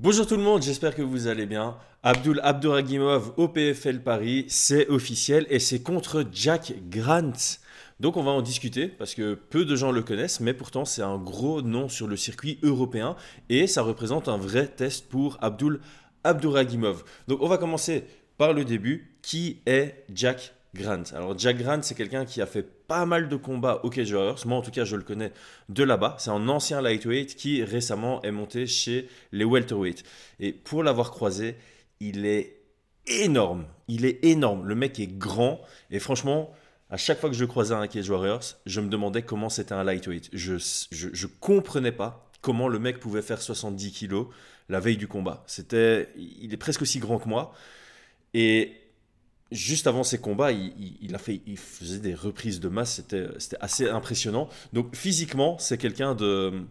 Bonjour tout le monde, j'espère que vous allez bien. Abdul Abdouragimov au PFL Paris, c'est officiel et c'est contre Jack Grant. Donc on va en discuter parce que peu de gens le connaissent, mais pourtant c'est un gros nom sur le circuit européen et ça représente un vrai test pour Abdul Abdouragimov. Donc on va commencer par le début. Qui est Jack Grant Alors Jack Grant, c'est quelqu'un qui a fait pas mal de combats au Cage Warriors. Moi, en tout cas, je le connais de là-bas. C'est un ancien lightweight qui récemment est monté chez les welterweight. Et pour l'avoir croisé, il est énorme. Il est énorme. Le mec est grand. Et franchement, à chaque fois que je croisais un Cage Warriors, je me demandais comment c'était un lightweight. Je, je, comprenais pas comment le mec pouvait faire 70 kilos la veille du combat. C'était, il est presque aussi grand que moi. Et juste avant ses combats, il, a fait, faisait des reprises de masse, c'était, assez impressionnant. Donc physiquement, c'est quelqu'un de,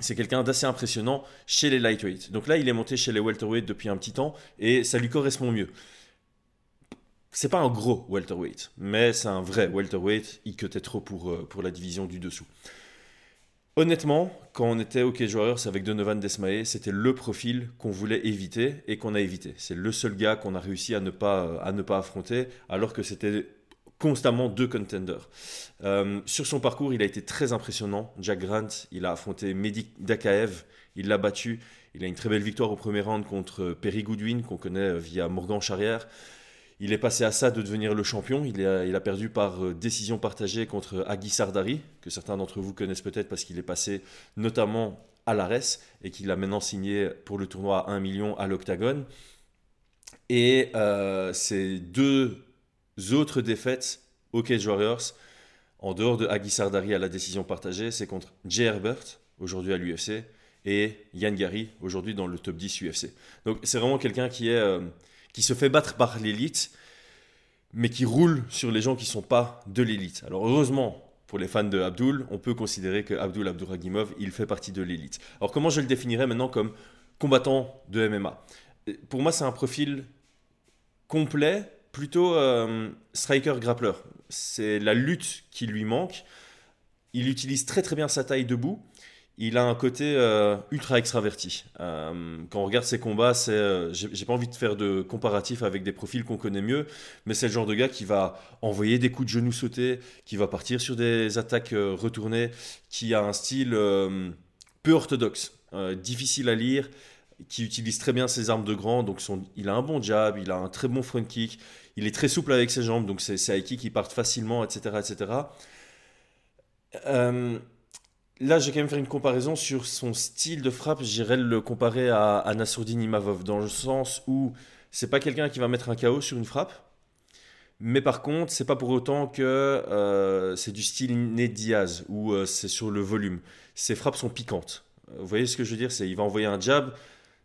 c'est quelqu'un d'assez impressionnant chez les lightweight. Donc là, il est monté chez les welterweight depuis un petit temps et ça lui correspond mieux. C'est pas un gros welterweight, mais c'est un vrai welterweight. Il cutait trop euh, pour la division du dessous. Honnêtement, quand on était au Cage Warriors avec Donovan Desmae, c'était le profil qu'on voulait éviter et qu'on a évité. C'est le seul gars qu'on a réussi à ne pas, à ne pas affronter, alors que c'était constamment deux contenders. Euh, sur son parcours, il a été très impressionnant. Jack Grant, il a affronté Mehdi Dakaev, il l'a battu. Il a une très belle victoire au premier round contre Perry Goodwin, qu'on connaît via Morgan Charrière. Il est passé à ça de devenir le champion. Il a, perdu par euh, décision partagée contre Agui Sardari, que certains d'entre vous connaissent peut-être parce qu'il est passé notamment à l'ARES et qu'il a maintenant signé pour le tournoi à 1 million à l'Octagone. Et euh, ces deux autres défaites au Cage Warriors, en dehors de Agui Sardari à la décision partagée, c'est contre Jay Herbert, aujourd'hui à l'UFC, et Yann Gary, aujourd'hui dans le top 10 UFC. Donc c'est vraiment quelqu'un qui est... Euh, qui se fait battre par l'élite, mais qui roule sur les gens qui ne sont pas de l'élite. Alors heureusement, pour les fans de Abdul, on peut considérer que Abdul Abduragimov, il fait partie de l'élite. Alors comment je le définirais maintenant comme combattant de MMA Pour moi, c'est un profil complet, plutôt euh, striker-grappler. C'est la lutte qui lui manque. Il utilise très très bien sa taille debout il a un côté euh, ultra extraverti. Euh, quand on regarde ses combats, c'est, euh, j'ai pas envie de faire de comparatif avec des profils qu'on connaît mieux, mais c'est le genre de gars qui va envoyer des coups de genoux sautés, qui va partir sur des attaques retournées, qui a un style peu orthodoxe, difficile à lire, qui utilise très bien ses armes de grand. Donc il a un bon jab, il a un très bon front kick, il est très souple avec ses jambes, donc c'est, c'est qui partent facilement, etc., etc. Là, j'ai quand même fait une comparaison sur son style de frappe. J'irais le comparer à, à Nassourdine Imavov, dans le sens où c'est pas quelqu'un qui va mettre un KO sur une frappe, mais par contre, c'est pas pour autant que euh, c'est du style Ned Diaz, où euh, c'est sur le volume. Ses frappes sont piquantes. Vous voyez ce que je veux dire? C'est il va envoyer un jab,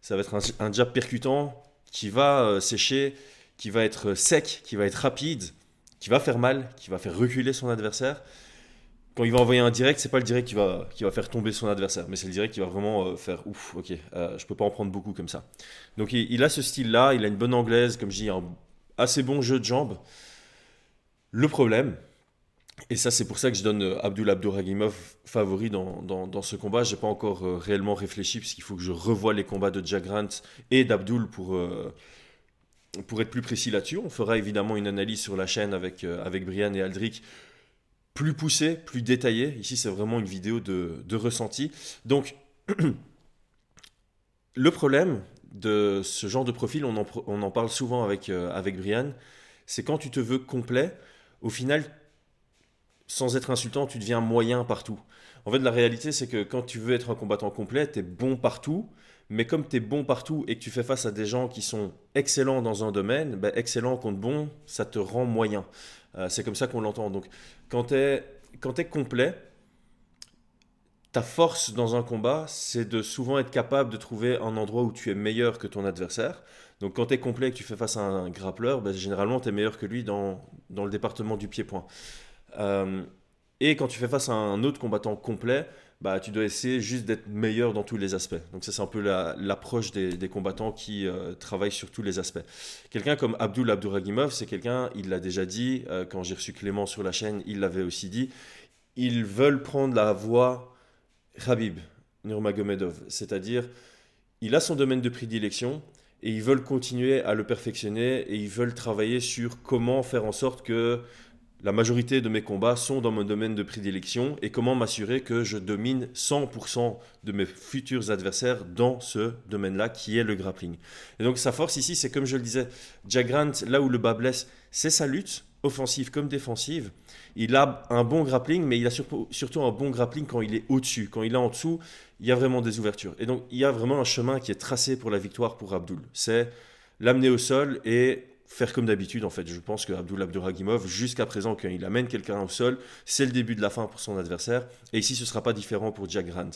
ça va être un, jab percutant qui va euh, sécher, qui va être sec, qui va être rapide, qui va faire mal, qui va faire reculer son adversaire quand il va envoyer un direct, c'est pas le direct qui va, qui va faire tomber son adversaire, mais c'est le direct qui va vraiment euh, faire ouf, ok, euh, je peux pas en prendre beaucoup comme ça. Donc il, a ce style-là, il a une bonne anglaise, comme je dis, un assez bon jeu de jambes. Le problème, et ça c'est pour ça que je donne euh, Abdul Abdouragimov favori dans, dans, ce combat, j'ai pas encore réellement réfléchi, puisqu'il faut que je revoie les combats de Jack Grant et d'Abdul pour, pour être plus précis là-dessus. On fera évidemment une analyse sur la chaîne avec, avec Brian et Aldric plus poussé, plus détaillé. Ici, c'est vraiment une vidéo de, ressenti. Donc, le problème de ce genre de profil, on en, parle souvent avec, euh, avec Brian, c'est quand tu te veux complet, au final, sans être insultant, tu deviens moyen partout. En fait, la réalité, c'est que quand tu veux être un combattant complet, tu es bon partout, mais comme tu es bon partout et que tu fais face à des gens qui sont excellents dans un domaine, ben, excellent contre bon, ça te rend moyen. Euh, c'est comme ça qu'on l'entend. Donc, quand tu es, es, complet, ta force dans un combat, c'est de souvent être capable de trouver un endroit où tu es meilleur que ton adversaire. Donc, quand tu es complet et que tu fais face à un grappleur, ben, généralement, tu es meilleur que lui dans, dans le département du pied-point. Euh, et quand tu fais face à un autre combattant complet, bah, tu dois essayer juste d'être meilleur dans tous les aspects. Donc ça, c'est un peu l'approche des, combattants qui euh, travaillent sur tous les aspects. Quelqu'un comme Abdul Abdouragimov, c'est quelqu'un, il l'a déjà dit, euh, quand j'ai reçu Clément sur la chaîne, il l'avait aussi dit, ils veulent prendre la voie Khabib Nurmagomedov, c'est-à-dire il a son domaine de prédilection et ils veulent continuer à le perfectionner et ils veulent travailler sur comment faire en sorte que la majorité de mes combats sont dans mon domaine de prédilection et comment m'assurer que je domine 100% de mes futurs adversaires dans ce domaine-là qui est le grappling. Et donc sa force ici, c'est comme je le disais, Jack Grant, là où le bas blesse, c'est sa lutte, offensive comme défensive. Il a un bon grappling, mais il a surtout un bon grappling quand il est au-dessus. Quand il est en dessous, il y a vraiment des ouvertures. Et donc il y a vraiment un chemin qui est tracé pour la victoire pour Abdul. C'est l'amener au sol et faire comme d'habitude, en fait. Je pense que Abdul Abduragimov, jusqu'à présent, quand il amène quelqu'un au sol, c'est le début de la fin pour son adversaire. Et ici, ce ne sera pas différent pour Jack Grant.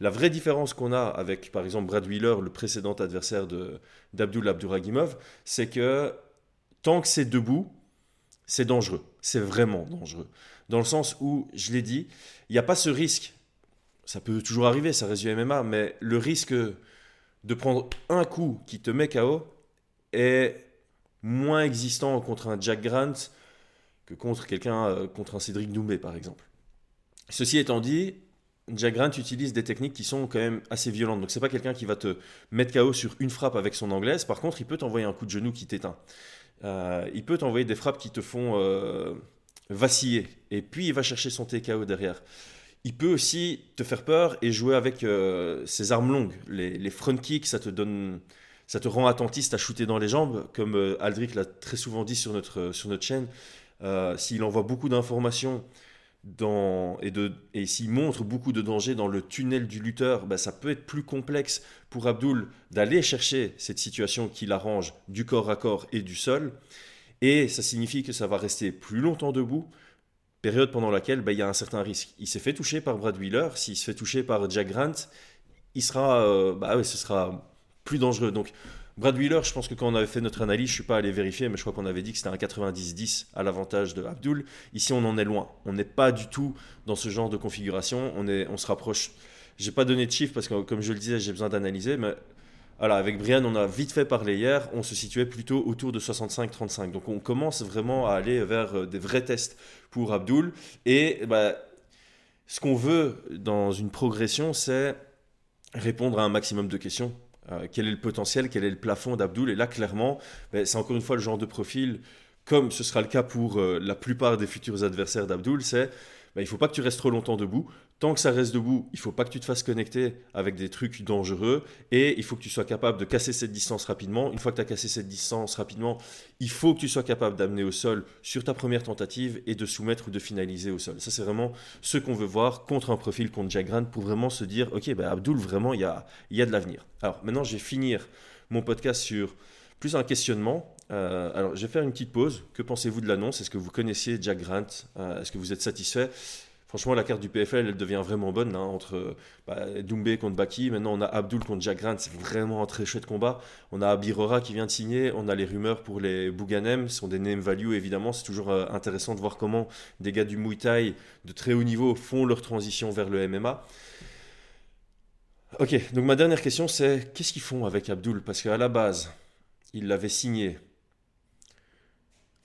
La vraie différence qu'on a avec, par exemple, Brad Wheeler, le précédent adversaire d'Abdul Abduragimov, c'est que tant que c'est debout, c'est dangereux. C'est vraiment dangereux. Dans le sens où, je l'ai dit, il n'y a pas ce risque. Ça peut toujours arriver, ça reste du MMA, mais le risque de prendre un coup qui te met KO est moins existant contre un Jack Grant que contre quelqu'un, euh, contre un Cédric Doumbé par exemple. Ceci étant dit, Jack Grant utilise des techniques qui sont quand même assez violentes. Donc c'est pas quelqu'un qui va te mettre KO sur une frappe avec son anglaise. Par contre, il peut t'envoyer un coup de genou qui t'éteint. Euh, il peut t'envoyer des frappes qui te font euh, vaciller. Et puis il va chercher son TKO derrière. Il peut aussi te faire peur et jouer avec ses armes longues. Les, les front kicks, ça te donne ça te rend attentiste à shooter dans les jambes, comme euh, Aldric l'a très souvent dit sur notre, euh, sur notre chaîne. Euh, s'il envoie beaucoup d'informations et, s'il montre beaucoup de dangers dans le tunnel du lutteur, bah, ça peut être plus complexe pour Abdul d'aller chercher cette situation qui l'arrange du corps à corps et du sol. Et ça signifie que ça va rester plus longtemps debout, période pendant laquelle bah, il y a un certain risque. Il s'est fait toucher par Brad Wheeler, s'il se fait toucher par Jack Grant, il sera, ouais, ce sera plus dangereux. Donc, Brad Wheeler, je pense que quand on avait fait notre analyse, je suis pas allé vérifier, mais je crois qu'on avait dit que c'était un 90-10 à l'avantage de Abdul. Ici, on en est loin. On n'est pas du tout dans ce genre de configuration. On, est, on se rapproche. J'ai pas donné de chiffres parce que, comme je le disais, j'ai besoin d'analyser. Mais voilà, avec Brian, on a vite fait parler hier. On se situait plutôt autour de 65-35. Donc, on commence vraiment à aller vers euh, des vrais tests pour Abdul. Et bah, ce qu'on veut dans une progression, c'est répondre à un maximum de questions euh, quel est le potentiel, quel est le plafond d'Abdoul? Et là, clairement, ben, c'est encore une fois le genre de profil, comme ce sera le cas pour euh, la plupart des futurs adversaires d'Abdoul, c'est ben, il ne faut pas que tu restes trop longtemps debout. Tant que ça reste debout, il faut pas que tu te fasses connecter avec des trucs dangereux et il faut que tu sois capable de casser cette distance rapidement. Une fois que tu as cassé cette distance rapidement, il faut que tu sois capable d'amener au sol sur ta première tentative et de soumettre ou de finaliser au sol. Ça, c'est vraiment ce qu'on veut voir contre un profil contre Jack Grant pour vraiment se dire, ok, ben Abdul, vraiment, il y a, y a de l'avenir. Alors maintenant, je vais finir mon podcast sur plus un questionnement. Euh, alors, je vais faire une petite pause. Que pensez-vous de l'annonce? Est-ce que vous connaissiez Jack Grant? Euh, Est-ce que vous êtes satisfait? Franchement, la carte du PFL, elle devient vraiment bonne. Hein, entre bah, Doumbé contre Baki, maintenant on a Abdul contre Jack Grant, c'est vraiment un très chouette combat. On a Abirora qui vient de signer, on a les rumeurs pour les Bouganem, ce sont des name value évidemment. C'est toujours euh, intéressant de voir comment des gars du Muay Thai de très haut niveau font leur transition vers le MMA. Ok, donc ma dernière question c'est qu'est-ce qu'ils font avec Abdul Parce qu'à la base, ils l'avaient signé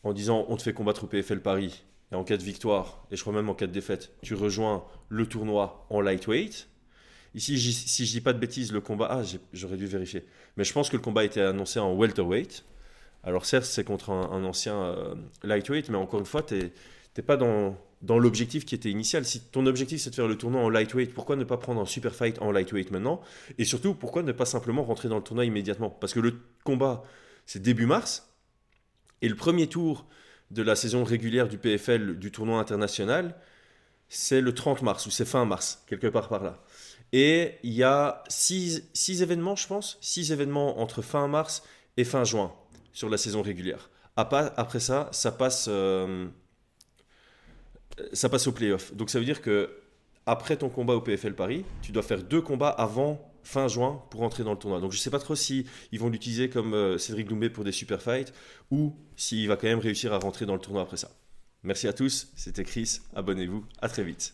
en disant on te fait combattre au PFL Paris en cas de victoire, et je crois même en cas de défaite, tu rejoins le tournoi en lightweight. Ici, si je dis pas de bêtises, le combat, ah, j'aurais dû vérifier, mais je pense que le combat a été annoncé en welterweight. Alors certes, c'est contre un, ancien euh, lightweight, mais encore une fois, tu n'es pas dans, dans l'objectif qui était initial. Si ton objectif c'est de faire le tournoi en lightweight, pourquoi ne pas prendre un super fight en lightweight maintenant? Et surtout, pourquoi ne pas simplement rentrer dans le tournoi immédiatement? Parce que le combat, c'est début mars, et le premier tour de la saison régulière du PFL du tournoi international, c'est le 30 mars, ou c'est fin mars, quelque part par là. Et il y a six, événements, je pense, six événements entre fin mars et fin juin sur la saison régulière. Après ça, ça passe, euh, ça passe au playoff. Donc ça veut dire que après ton combat au PFL Paris, tu dois faire deux combats avant fin juin pour entrer dans le tournoi. Donc je ne sais pas trop si ils vont l'utiliser comme euh, Cédric Doumbé pour des super fights ou s'il va quand même réussir à rentrer dans le tournoi après ça. Merci à tous, c'était Chris, abonnez-vous, à très vite.